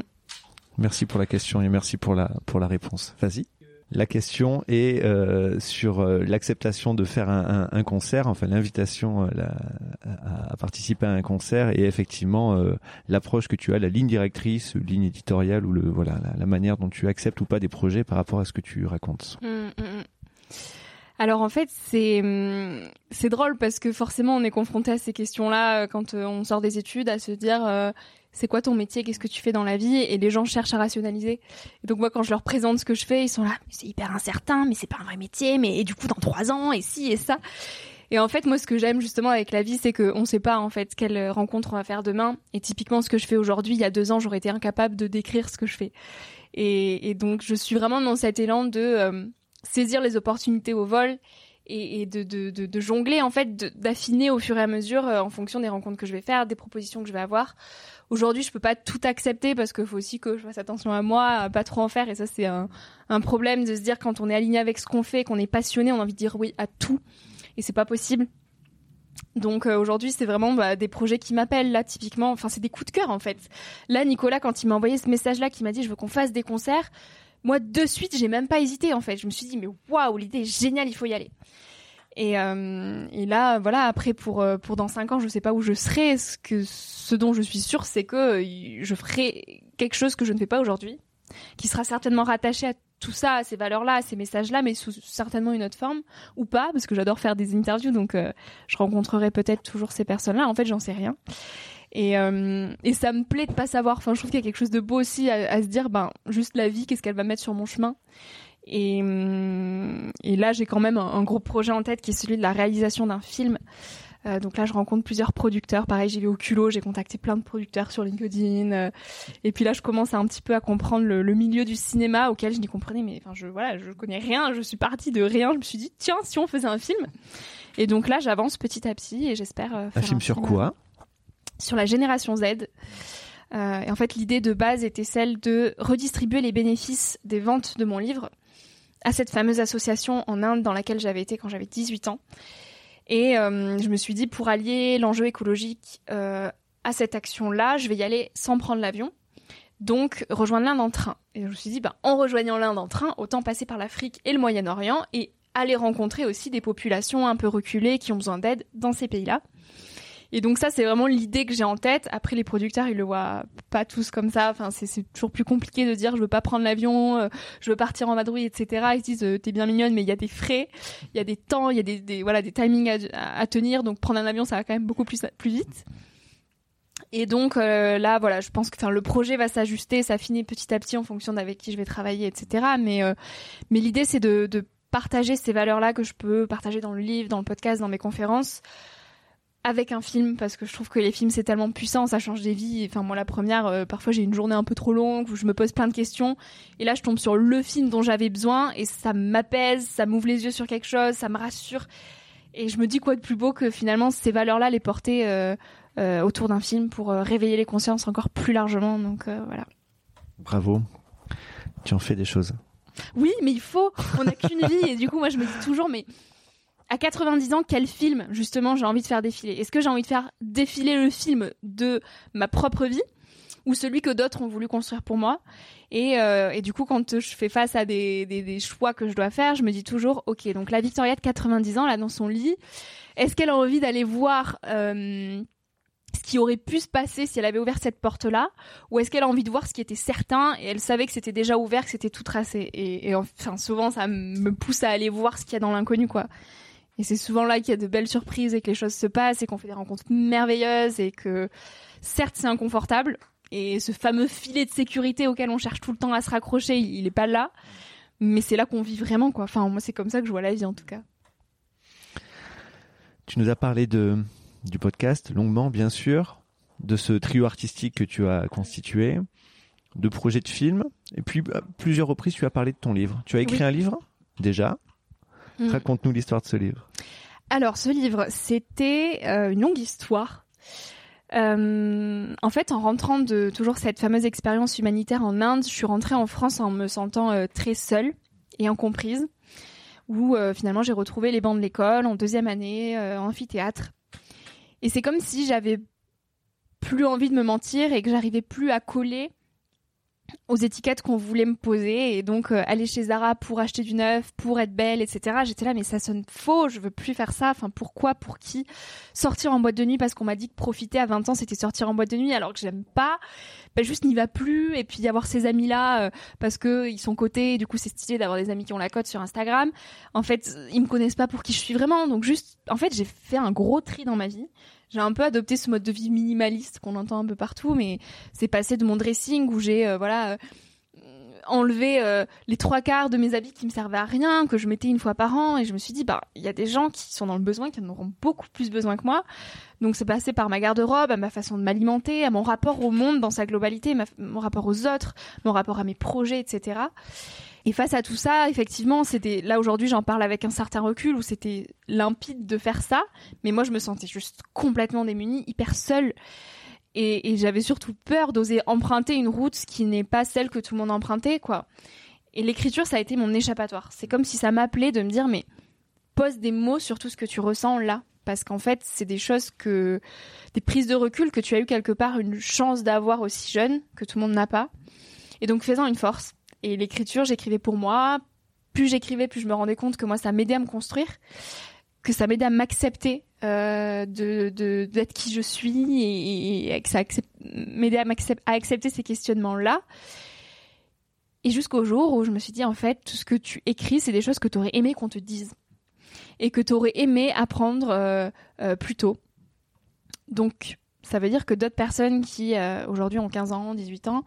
Merci pour la question et merci pour la pour la réponse. Vas-y. La question est euh, sur euh, l'acceptation de faire un, un, un, concert, enfin l'invitation euh, à, participer à un concert et effectivement l'approche que tu as, la ligne directrice, ligne éditoriale ou le voilà la, manière dont tu acceptes ou pas des projets par rapport à ce que tu racontes. Mmh, mmh, mmh. Alors en fait c'est c'est drôle parce que forcément on est confronté à ces questions-là quand on sort des études, à se dire c'est quoi ton métier, qu'est-ce que tu fais dans la vie et les gens cherchent à rationaliser. Donc moi quand je leur présente ce que je fais, ils sont là, c'est hyper incertain, mais c'est pas un vrai métier, mais et du coup dans trois ans et si et ça. Et en fait moi ce que j'aime justement avec la vie, c'est qu'on sait pas en fait quelle rencontre on va faire demain. Et typiquement ce que je fais aujourd'hui, il y a deux ans, j'aurais été incapable de décrire ce que je fais. Et, donc je suis vraiment dans cet élan de euh, saisir les opportunités au vol et, de, jongler en fait, d'affiner au fur et à mesure en fonction des rencontres que je vais faire, des propositions que je vais avoir. Aujourd'hui, je peux pas tout accepter parce qu'il faut aussi que je fasse attention à moi, à pas trop en faire. Et ça, c'est un, problème de se dire quand on est aligné avec ce qu'on fait, qu'on est passionné, on a envie de dire oui à tout. Et c'est pas possible. Donc euh, aujourd'hui, c'est vraiment bah, des projets qui m'appellent là typiquement. Enfin, c'est des coups de cœur en fait. Là, Nicolas, quand il m'a envoyé ce message-là, qui m'a dit je veux qu'on fasse des concerts, moi de suite, j'ai même pas hésité en fait. Je me suis dit mais waouh, l'idée est géniale, il faut y aller. Et, euh, et là, voilà, après pour euh, pour dans cinq ans, je sais pas où je serai. Ce que ce dont je suis sûre, c'est que je ferai quelque chose que je ne fais pas aujourd'hui, qui sera certainement rattaché à tout ça, à ces valeurs-là, à ces messages-là, mais sous certainement une autre forme ou pas, parce que j'adore faire des interviews, donc euh, je rencontrerai peut-être toujours ces personnes-là. En fait, j'en sais rien. Et, euh, et ça me plaît de pas savoir. Enfin, je trouve qu'il y a quelque chose de beau aussi à, à se dire, ben, juste la vie, qu'est-ce qu'elle va mettre sur mon chemin? Et, hum, et là, j'ai quand même un, gros projet en tête qui est celui de la réalisation d'un film. Euh, donc là, je rencontre plusieurs producteurs. Pareil, j'y vais au culot. J'ai contacté plein de producteurs sur LinkedIn. Euh, et puis là, je commence un petit peu à comprendre le, milieu du cinéma auquel je n'y comprenais. Mais enfin, je voilà, je connais rien. Je suis partie de rien. Je me suis dit, tiens, si on faisait un film. Et donc là, j'avance petit à petit et j'espère. Euh, un film sur quoi? Sur la génération Z. Euh, et en fait, l'idée de base était celle de redistribuer les bénéfices des ventes de mon livre à cette fameuse association en Inde dans laquelle j'avais été quand j'avais 18 ans. Et euh, je me suis dit, pour allier l'enjeu écologique euh, à cette action-là, je vais y aller sans prendre l'avion. Donc, rejoindre l'Inde en train. Et je me suis dit, bah, en rejoignant l'Inde en train, autant passer par l'Afrique et le Moyen-Orient et aller rencontrer aussi des populations un peu reculées qui ont besoin d'aide dans ces pays-là. Et donc ça, c'est vraiment l'idée que j'ai en tête. Après, les producteurs, ils le voient pas tous comme ça. Enfin, c'est toujours plus compliqué de dire je veux pas prendre l'avion, euh, je veux partir en vadrouille, etc. Ils disent euh, t'es bien mignonne, mais il y a des frais, il y a des temps, il y a des, voilà des timings à, tenir. Donc prendre un avion, ça va quand même beaucoup plus plus vite. Et donc euh, là, voilà, je pense que le projet va s'ajuster, s'affiner petit à petit en fonction d'avec qui je vais travailler, etc. Mais mais l'idée c'est de, de partager ces valeurs-là que je peux partager dans le livre, dans le podcast, dans mes conférences avec un film parce que je trouve que les films c'est tellement puissant, ça change des vies. Enfin moi la première, euh, parfois j'ai une journée un peu trop longue où je me pose plein de questions et là je tombe sur le film dont j'avais besoin et ça m'apaise, ça m'ouvre les yeux sur quelque chose, ça me rassure et je me dis quoi de plus beau que finalement ces valeurs-là les porter euh, euh, autour d'un film pour réveiller les consciences encore plus largement. Donc voilà. Bravo, tu en fais des choses. Oui, mais il faut. On n'a qu'une vie et du coup moi je me dis toujours mais à 90 ans, quel film justement j'ai envie de faire défiler? Est-ce que j'ai envie de faire défiler le film de ma propre vie ou celui que d'autres ont voulu construire pour moi? Et, euh, du coup, quand je fais face à des, choix que je dois faire, je me dis toujours, ok, donc la Victoria de 90 ans, là dans son lit, est-ce qu'elle a envie d'aller voir euh, ce qui aurait pu se passer si elle avait ouvert cette porte-là, ou est-ce qu'elle a envie de voir ce qui était certain et elle savait que c'était déjà ouvert, que c'était tout tracé? Et, et enfin souvent ça me pousse à aller voir ce qu'il y a dans l'inconnu quoi. Et c'est souvent là qu'il y a de belles surprises et que les choses se passent et qu'on fait des rencontres merveilleuses et que certes c'est inconfortable et ce fameux filet de sécurité auquel on cherche tout le temps à se raccrocher, il, est pas là. Mais c'est là qu'on vit vraiment quoi. Enfin moi c'est comme ça que je vois la vie en tout cas. Tu nous as parlé de du podcast longuement bien sûr, de ce trio artistique que tu as constitué, de projets de films et puis à plusieurs reprises tu as parlé de ton livre. Tu as écrit un livre déjà? Mm. Raconte-nous l'histoire de ce livre. Alors, ce livre, c'était euh, une longue histoire. Euh, en fait, en rentrant de toujours cette fameuse expérience humanitaire en Inde, je suis rentrée en France en me sentant euh, très seule et incomprise, où finalement j'ai retrouvé les bancs de l'école en deuxième année, amphithéâtre. Et c'est comme si j'avais plus envie de me mentir et que j'arrivais plus à coller aux étiquettes qu'on voulait me poser et donc euh, aller chez Zara pour acheter du neuf, pour être belle, etc. J'étais là mais ça sonne faux, je veux plus faire ça. Enfin pourquoi, pour qui Sortir en boîte de nuit? Parce qu'on m'a dit que profiter à 20 ans c'était sortir en boîte de nuit alors que j'aime pas. Ben juste n'y va plus et puis avoir ces amis là euh, parce que ils sont cotés et du coup c'est stylé d'avoir des amis qui ont la cote sur Instagram. En fait ils me connaissent pas pour qui je suis vraiment donc juste en fait j'ai fait un gros tri dans ma vie j'ai un peu adopté ce mode de vie minimaliste qu'on entend un peu partout, mais c'est passé de mon dressing où j'ai euh, voilà euh, enlevé euh, les trois quarts de mes habits qui me servaient à rien, que je mettais une fois par an, et je me suis dit bah il y a des gens qui sont dans le besoin, qui en auront beaucoup plus besoin que moi. Donc c'est passé par ma garde-robe, à ma façon de m'alimenter, à mon rapport au monde dans sa globalité, mon rapport aux autres, mon rapport à mes projets, etc. Et face à tout ça, effectivement, c'était là aujourd'hui, j'en parle avec un certain recul où c'était limpide de faire ça, mais moi je me sentais juste complètement démunie, hyper seule. Et, j'avais surtout peur d'oser emprunter une route qui n'est pas celle que tout le monde empruntait, quoi. Et l'écriture, ça a été mon échappatoire. C'est comme si ça m'appelait de me dire, mais pose des mots sur tout ce que tu ressens là. Parce qu'en fait, c'est des choses que, des prises de recul que tu as eu quelque part une chance d'avoir aussi jeune, que tout le monde n'a pas. Et donc, faisant une force. Et l'écriture, j'écrivais pour moi. Plus j'écrivais, plus je me rendais compte que moi, ça m'aidait à me construire, que ça m'aidait à m'accepter, euh, de d'être qui je suis et, que ça m'aidait à, accepter ces questionnements-là. Et jusqu'au jour où je me suis dit, en fait, tout ce que tu écris, c'est des choses que tu aurais aimé qu'on te dise. Et que tu aurais aimé apprendre euh, euh, plus tôt. Donc, ça veut dire que d'autres personnes qui, aujourd'hui, ont 15 ans, 18 ans,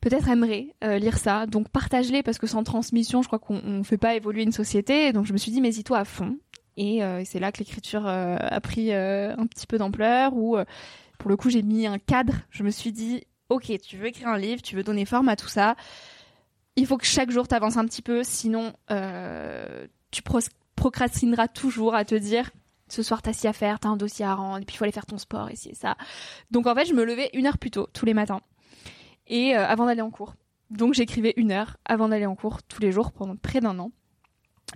peut-être aimeraient euh, lire ça. Donc, partage-les parce que sans transmission, je crois qu'on ne fait pas évoluer une société. Donc, je me suis dit, mais y toi à fond. Et euh, c'est là que l'écriture euh, a pris un petit peu d'ampleur, euh, pour le coup, j'ai mis un cadre. Je me suis dit, ok, tu veux écrire un livre, tu veux donner forme à tout ça il faut que chaque jour tu avances un petit peu, sinon tu pro- procrastineras toujours à te dire ce soir t'as ci à faire, t'as un dossier à rendre, et puis il faut aller faire ton sport et ci et ça. Donc en fait, je me levais une heure plus tôt tous les matins et euh, avant d'aller en cours. Donc j'écrivais une heure avant d'aller en cours tous les jours pendant près d'un an.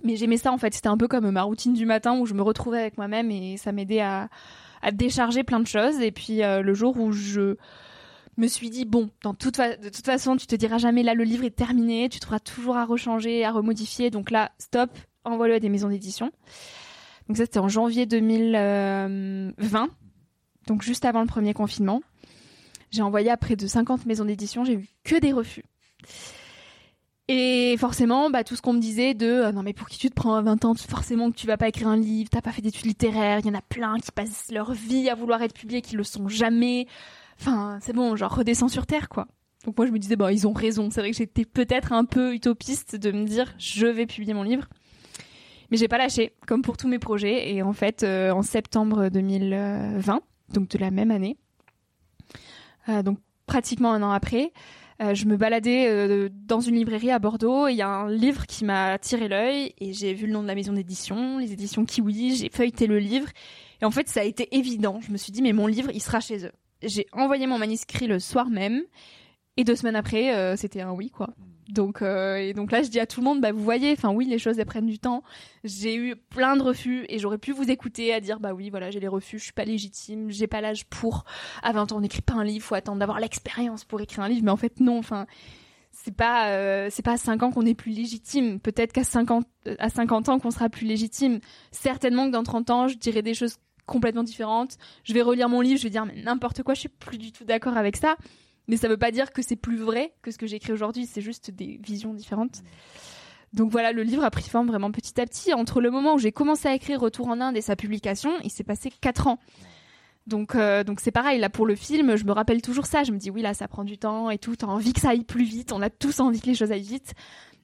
Mais j'aimais ça en fait, c'était un peu comme ma routine du matin où je me retrouvais avec moi-même et ça m'aidait à, à décharger plein de choses. Et puis euh, le jour où je me suis dit bon, de toute façon, tu te diras jamais là le livre est terminé, tu trouveras toujours à rechanger, à remodifier. Donc là, stop, envoie-le à des maisons d'édition. Donc ça c'était en janvier 2020, donc juste avant le premier confinement. J'ai envoyé à près de 50 maisons d'édition, j'ai eu que des refus. Et forcément, bah, tout ce qu'on me disait de euh, non mais pour qui tu te prends à 20 ans, forcément que tu vas pas écrire un livre, t'as pas fait d'études littéraires, il y en a plein qui passent leur vie à vouloir être publiés, qui le sont jamais. Enfin, c'est bon, genre redescends sur terre quoi. Donc moi je me disais bon ils ont raison, c'est vrai que j'étais peut-être un peu utopiste de me dire je vais publier mon livre. Mais j'ai pas lâché, comme pour tous mes projets. Et en fait, euh, en septembre 2020, donc de la même année, donc pratiquement un an après, euh, je me baladais euh, dans une librairie à Bordeaux. et Il y a un livre qui m'a tiré l'œil et j'ai vu le nom de la maison d'édition, les éditions Kiwi. J'ai feuilleté le livre et en fait, ça a été évident. Je me suis dit mais mon livre, il sera chez eux. J'ai envoyé mon manuscrit le soir même et deux semaines après, euh, c'était un oui quoi. Donc euh, et donc là, je dis à tout le monde, bah vous voyez, enfin oui, les choses prennent du temps. J'ai eu plein de refus et j'aurais pu vous écouter à dire bah oui, voilà, j'ai les refus, je suis pas légitime, j'ai pas l'âge pour. À 20 ans, on n'écrit pas un livre, faut attendre d'avoir l'expérience pour écrire un livre. Mais en fait, non. Enfin, c'est pas euh, c'est pas à 5 ans qu'on est plus légitime. Peut-être qu'à 50 à 50 ans qu'on sera plus légitime. Certainement que dans 30 ans, je dirais des choses complètement différentes. Je vais relire mon livre, je vais dire mais n'importe quoi, je suis plus du tout d'accord avec ça. Mais ça veut pas dire que c'est plus vrai que ce que j'écris aujourd'hui, c'est juste des visions différentes. Donc voilà, le livre a pris forme vraiment petit à petit. Entre le moment où j'ai commencé à écrire Retour en Inde et sa publication, il s'est passé 4 ans. Donc euh, donc c'est pareil là pour le film, je me rappelle toujours ça, je me dis oui là ça prend du temps et tout, t'as envie que ça aille plus vite, on a tous envie que les choses aillent vite.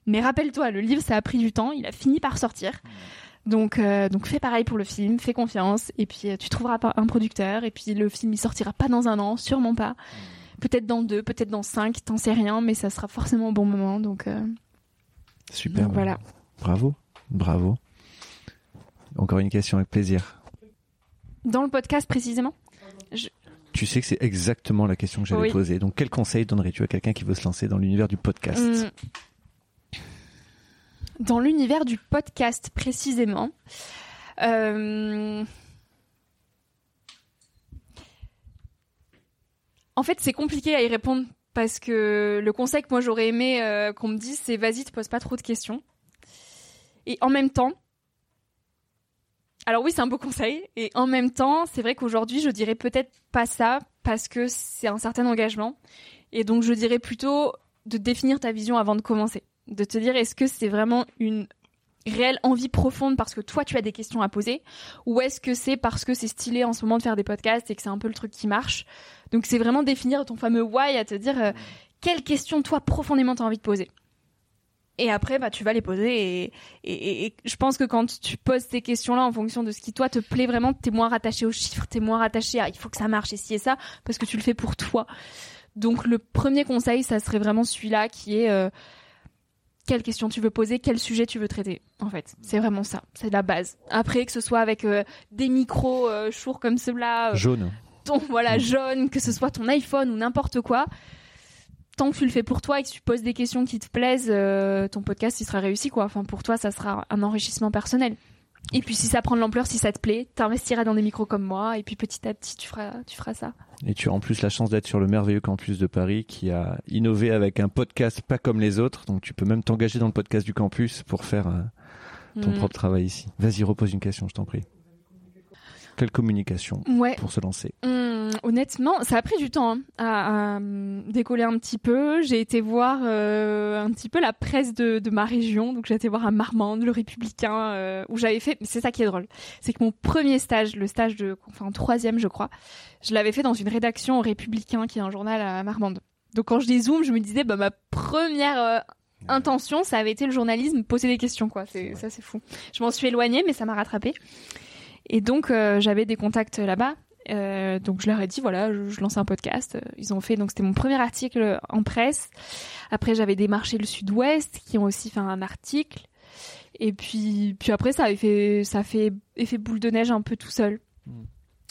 Mais rappelle-toi, le livre ça a pris du temps, il a fini par sortir. Donc, euh, donc fais pareil pour le film, fais confiance, et puis euh, tu trouveras un producteur, et puis le film il sortira pas dans un an, sûrement pas. Peut-être dans deux, peut-être dans cinq, t'en sais rien, mais ça sera forcément au bon moment. Donc, euh, Super. donc voilà. Bravo. Bravo. Encore une question avec plaisir. Dans le podcast précisément, Tu sais que c'est exactement la question que j'allais Oui. poser. Donc, quel conseil donnerais-tu à quelqu'un qui veut se lancer dans l'univers du podcast? Hum, dans l'univers du podcast précisément, euh, en fait c'est compliqué à y répondre parce que le conseil que moi j'aurais aimé euh, qu'on me dise c'est vas-y te pose pas trop de questions. Et en même temps, alors oui, c'est un beau conseil. Et en même temps, c'est vrai qu'aujourd'hui, je dirais peut-être pas ça parce que c'est un certain engagement. Et donc, je dirais plutôt de définir ta vision avant de commencer. De te dire, est-ce que c'est vraiment une réelle envie profonde parce que toi, tu as des questions à poser? Ou est-ce que c'est parce que c'est stylé en ce moment de faire des podcasts et que c'est un peu le truc qui marche? Donc, c'est vraiment définir ton fameux why à te dire, euh, quelles questions, toi, profondément, tu as envie de poser et après, bah, tu vas les poser. Et, et, et- je pense que quand tu poses ces questions-là en fonction de ce qui, toi, te plaît vraiment, t'es moins rattaché aux chiffres, t'es moins rattaché à il faut que ça marche et ci et ça, parce que tu le fais pour toi. Donc, le premier conseil, ça serait vraiment celui-là qui est euh, quelle question tu veux poser, quel sujet tu veux traiter. En fait, c'est vraiment ça. C'est la base. Après, que ce soit avec euh, des micros euh, comme ceux-là, euh, Jaune. Ton voilà Mm. jaune, que ce soit ton iPhone ou n'importe quoi. Tant que tu le fais pour toi et que tu poses des questions qui te plaisent, euh, ton podcast il sera réussi quoi. Enfin pour toi ça sera un enrichissement personnel. Et puis si ça prend de l'ampleur, si ça te plaît, t'investiras dans des micros comme moi et puis petit à petit tu feras tu feras ça. Et tu as en plus la chance d'être sur le merveilleux campus de Paris qui a innové avec un podcast pas comme les autres. Donc tu peux même t'engager dans le podcast du campus pour faire euh, ton Mm. propre travail ici. Vas-y, repose une question, je t'en prie. Quelle communication Ouais. pour se lancer? Hum, honnêtement, ça a pris du temps hein, à, à, hum, décoller un petit peu. J'ai été voir euh, un petit peu la presse de, de ma région. Donc j'ai été voir à Marmande, le Républicain, euh, où j'avais fait. C'est ça qui est drôle, c'est que mon premier stage, le stage de, enfin en troisième je crois, je l'avais fait dans une rédaction au Républicain, qui est un journal à Marmande. Donc quand je dézoome, je me disais, bah ma première euh, intention, ça avait été le journalisme, poser des questions quoi. C'est ça c'est fou. Je m'en suis éloignée, mais ça m'a rattrapée. Et donc euh, j'avais des contacts là-bas. Euh, donc je leur ai dit voilà, je, je lance un podcast. Ils ont fait donc c'était mon premier article en presse. Après j'avais démarché le Sud-Ouest qui ont aussi fait un article. Et puis puis après ça a fait ça a fait effet boule de neige un peu tout seul. Mm.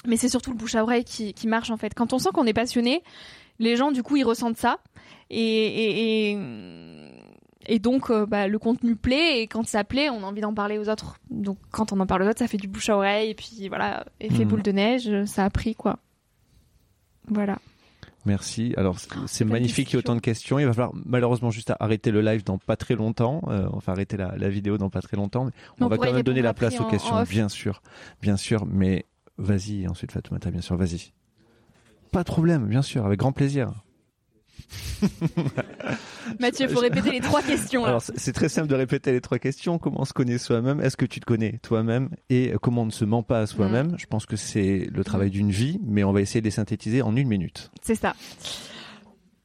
Mais c'est surtout le bouche à oreille qui, qui marche en fait. Quand on sent qu'on est passionné, les gens du coup ils ressentent ça et et, et, et donc euh, bah, le contenu plaît et quand ça plaît on a envie d'en parler aux autres. Donc quand on en parle aux autres ça fait du bouche à oreille et puis voilà effet Mhm. boule de neige ça a pris quoi. Voilà. Merci. Alors c'est- c'est magnifique, il y a autant de questions. Il va falloir malheureusement juste arrêter le live dans pas très longtemps. Euh, enfin arrêter la, la vidéo dans pas très longtemps. Mais on, on va quand même donner la place aux questions, bien sûr, bien sûr. Mais vas-y, ensuite Fatoumata, bien sûr, vas-y. Pas de problème, bien sûr, avec grand plaisir. Mathieu, faut répéter les trois questions là. Alors c'est très simple de répéter les trois questions. Comment on se connaît soi-même? Est-ce que tu te connais toi-même? Et comment on ne se ment pas à Mm. soi-même Je pense que c'est le travail d'une vie, mais on va essayer de les synthétiser en une minute. C'est ça.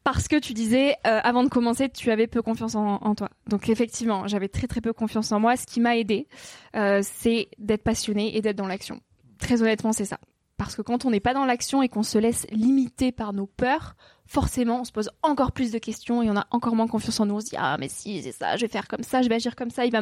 Parce que tu disais, euh, avant de commencer, tu avais peu confiance en, en toi. Donc effectivement, j'avais très très peu confiance en moi. Ce qui m'a aidé, euh, c'est d'être passionné et d'être dans l'action. Très honnêtement, c'est ça. Parce que quand on n'est pas dans l'action et qu'on se laisse limiter par nos peurs, forcément, on se pose encore plus de questions et on a encore moins confiance en nous. On se dit ah mais si c'est ça, je vais faire comme ça, je vais agir comme ça, il va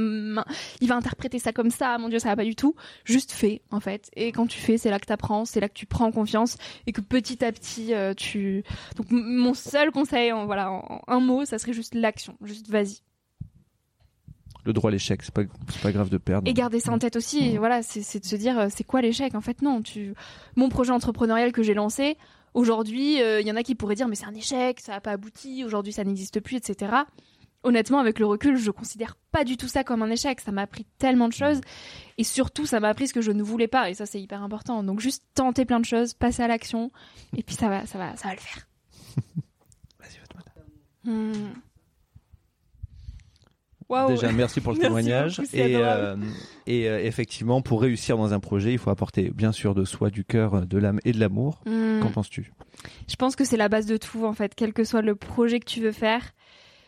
il va interpréter ça comme ça. Mon Dieu, ça va pas du tout. Juste fais en fait. Et quand tu fais, c'est là que t'apprends, c'est là que tu prends confiance et que petit à petit euh, tu donc mon seul conseil, en, voilà, en un mot, ça serait juste l'action. Juste vas-y. Le droit à l'échec, c'est pas, pas grave de perdre. Et garder ça en tête aussi. Voilà, c'est c'est de se dire, euh, c'est quoi l'échec? En fait, non. Tu, mon projet entrepreneurial que j'ai lancé aujourd'hui, euh, il y en a qui pourraient dire, mais c'est un échec, ça n'a pas abouti, aujourd'hui ça n'existe plus, etc. Honnêtement, avec le recul, je considère pas du tout ça comme un échec. Ça m'a appris tellement de choses, et surtout, ça m'a appris ce que je ne voulais pas, et ça c'est hyper important. Donc juste tenter plein de choses, passer à l'action, et puis ça va, ça va, ça va le faire. Vas-y, Fatoumata. Hmm. Déjà, merci pour le Merci témoignage. beaucoup, et euh, et euh, effectivement, pour réussir dans un projet, il faut apporter bien sûr de soi, du cœur, de l'âme et de l'amour. Hmm. Qu'en penses-tu? Je pense que c'est la base de tout en fait, quel que soit le projet que tu veux faire.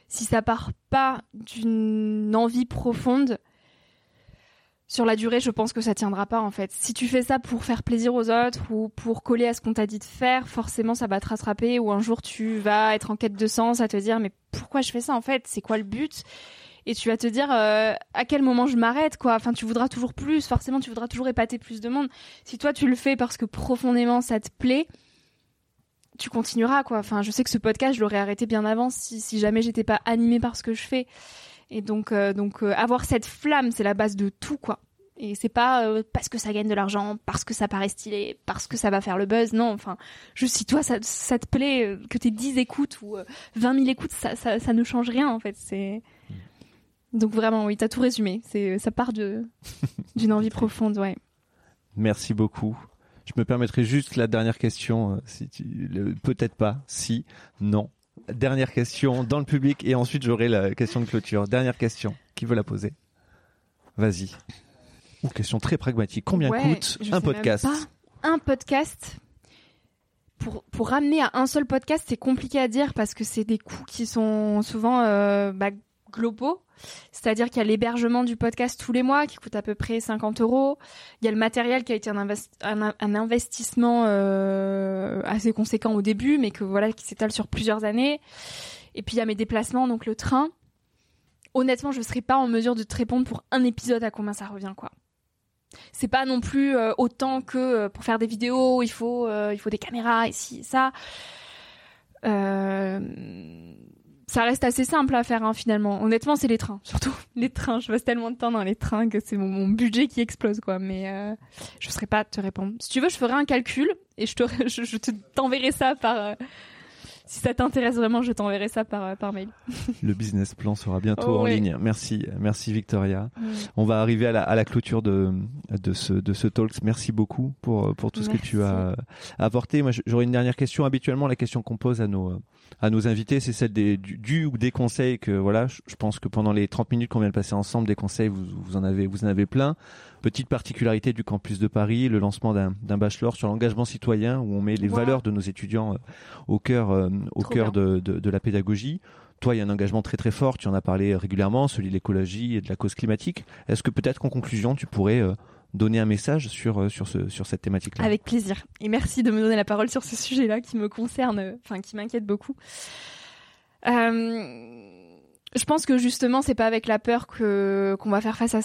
Si ça part pas d'une envie profonde, sur la durée, je pense que ça tiendra pas en fait. Si tu fais ça pour faire plaisir aux autres ou pour coller à ce qu'on t'a dit de faire, forcément ça va te rattraper ou un jour tu vas être en quête de sens à te dire mais pourquoi je fais ça en fait? C'est quoi le but? Et tu vas te dire euh, à quel moment je m'arrête quoi. Enfin, tu voudras toujours plus. Forcément, tu voudras toujours épater plus de monde. Si toi tu le fais parce que profondément ça te plaît, tu continueras quoi. Enfin, je sais que ce podcast, je l'aurais arrêté bien avant si, si jamais j'étais pas animée par ce que je fais. Et donc, euh, donc euh, avoir cette flamme, c'est la base de tout quoi. Et c'est pas parce que ça gagne de l'argent, parce que ça paraît stylé, parce que ça va faire le buzz. Non, enfin, juste si toi ça, te plaît, que t'aies 10 écoutes ou euh, 20 000 écoutes, ça, ça, ça ne change rien en fait. C'est donc vraiment oui, t'as tout résumé. C'est ça part de d'une envie profonde, ouais. Merci beaucoup. Je me permettrai juste la dernière question, euh, si tu, peut-être pas, si, non. Dernière question dans le public et ensuite j'aurai la question de clôture. Dernière question. Qui veut la poser? Vas-y. Ou question très pragmatique. Combien Ouais, coûte un podcast? Un podcast. Pour, pour ramener à un seul podcast, c'est compliqué à dire parce que c'est des coûts qui sont souvent euh, bah, globaux. C'est-à-dire qu'il y a l'hébergement du podcast tous les mois qui coûte à peu près 50 euros. Il y a le matériel qui a été un, invest- un, un investissement euh, assez conséquent au début, mais que voilà qui s'étale sur plusieurs années. Et puis il y a mes déplacements, donc le train. honnêtement, je serais pas en mesure de te répondre pour un épisode à combien ça revient, quoi. C'est pas non plus euh, autant que euh, pour faire des vidéos, il faut, euh, des caméras et si ça. Ça reste assez simple à faire hein, finalement. Honnêtement, c'est les trains, surtout les trains. Je passe tellement de temps dans les trains que c'est mon, budget qui explose quoi. Mais je ne saurais pas te répondre. Si tu veux, je ferai un calcul et je te, je, te t'enverrai ça par si ça t'intéresse vraiment, je t'enverrai ça par, euh, par mail. Le business plan sera bientôt en ligne. Merci, merci Victoria. On va arriver à la, à la clôture de, de ce, de ce talk. Merci beaucoup pour, pour tout ce que tu as apporté. Moi, j'aurais une dernière question. Habituellement, la question qu'on pose à nos, à nos invités, c'est celle des, du, ou des conseils que, voilà, je, pense que pendant les 30 minutes qu'on vient de passer ensemble, des conseils, vous, vous en avez, vous en avez plein. Petite particularité du campus de Paris, le lancement d'un bachelor sur l'engagement citoyen où on met les valeurs de nos étudiants euh, au cœur, euh, au cœur de, de, la pédagogie. Toi, il y a un engagement très très fort, tu en as parlé régulièrement, celui de l'écologie et de la cause climatique. Est-ce que peut-être qu'en conclusion, tu pourrais euh, donner un message sur, sur, ce, sur cette thématique-là Avec plaisir. Et merci de me donner la parole sur ce sujet-là qui me concerne, enfin qui m'inquiète beaucoup. je pense que justement, c'est pas avec la peur que qu'on va faire face à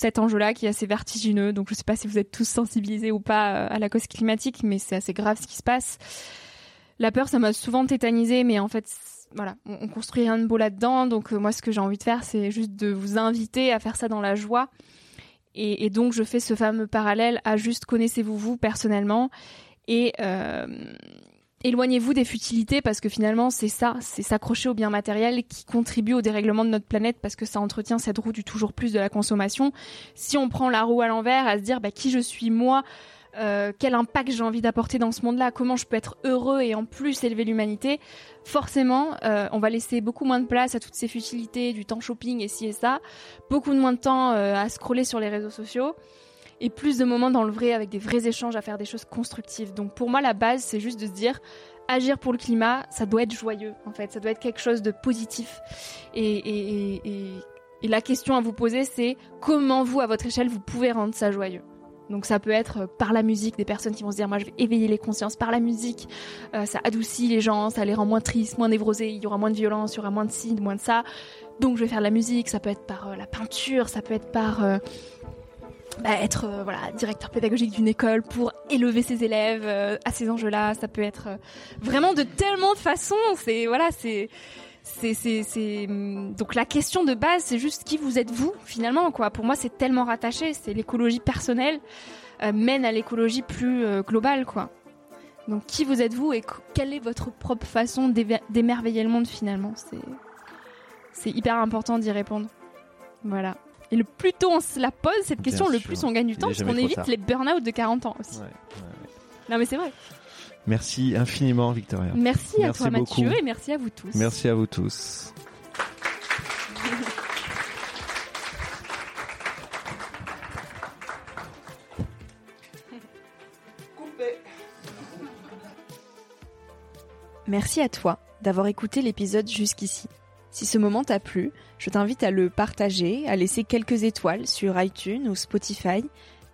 cet enjeu-là qui est assez vertigineux. Donc je sais pas si vous êtes tous sensibilisés ou pas euh, à la cause climatique, mais c'est assez grave ce qui se passe. La peur, ça m'a souvent tétanisé, mais en fait, voilà, on, construit rien de beau là-dedans. Donc euh, moi, ce que j'ai envie de faire, c'est juste de vous inviter à faire ça dans la joie. Et, donc je fais ce fameux parallèle à juste connaissez-vous vous personnellement et euh, éloignez-vous des futilités parce que finalement c'est ça, c'est s'accrocher au bien matériel qui contribue au dérèglement de notre planète parce que ça entretient cette roue du toujours plus de la consommation. Si on prend la roue à l'envers, à se dire bah, qui je suis moi, euh, quel impact j'ai envie d'apporter dans ce monde-là, comment je peux être heureux et en plus élever l'humanité, forcément euh, on va laisser beaucoup moins de place à toutes ces futilités, du temps shopping et ci et ça, beaucoup moins de temps euh, à scroller sur les réseaux sociaux et plus de moments dans le vrai avec des vrais échanges à faire des choses constructives. Donc pour moi la base c'est juste de se dire agir pour le climat, ça doit être joyeux en fait, ça doit être quelque chose de positif. Et la question à vous poser c'est comment vous à votre échelle vous pouvez rendre ça joyeux? Donc ça peut être par la musique, des personnes qui vont se dire moi je vais éveiller les consciences par la musique, euh, ça adoucit les gens, ça les rend moins tristes, moins névrosés, il y aura moins de violence, il y aura moins de ci, moins de ça. Donc je vais faire de la musique, ça peut être par euh, la peinture, ça peut être par euh, bah, être voilà directeur pédagogique d'une école pour élever ses élèves à ces enjeux-là. Ça peut être vraiment de tellement de façons. C'est voilà, c'est c'est hum, donc la question de base, c'est juste qui vous êtes vous finalement quoi. Pour moi, c'est tellement rattaché. C'est l'écologie personnelle mène à l'écologie plus globale quoi. Donc qui vous êtes vous et quelle est votre propre façon d'émerveiller le monde finalement? C'est c'est hyper important d'y répondre. Voilà. Et le plus tôt on se la pose, cette question, le plus on gagne du temps, parce qu'on évite les burn-out de 40 ans aussi. Non, mais c'est vrai. Merci infiniment, Victoria. Merci, à toi, Mathieu, et merci à vous tous. Merci à vous tous. Merci à toi d'avoir écouté l'épisode jusqu'ici. Si ce moment t'a plu, je t'invite à le partager, à laisser quelques étoiles sur iTunes ou Spotify,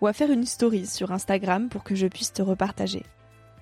ou à faire une story sur Instagram pour que je puisse te repartager.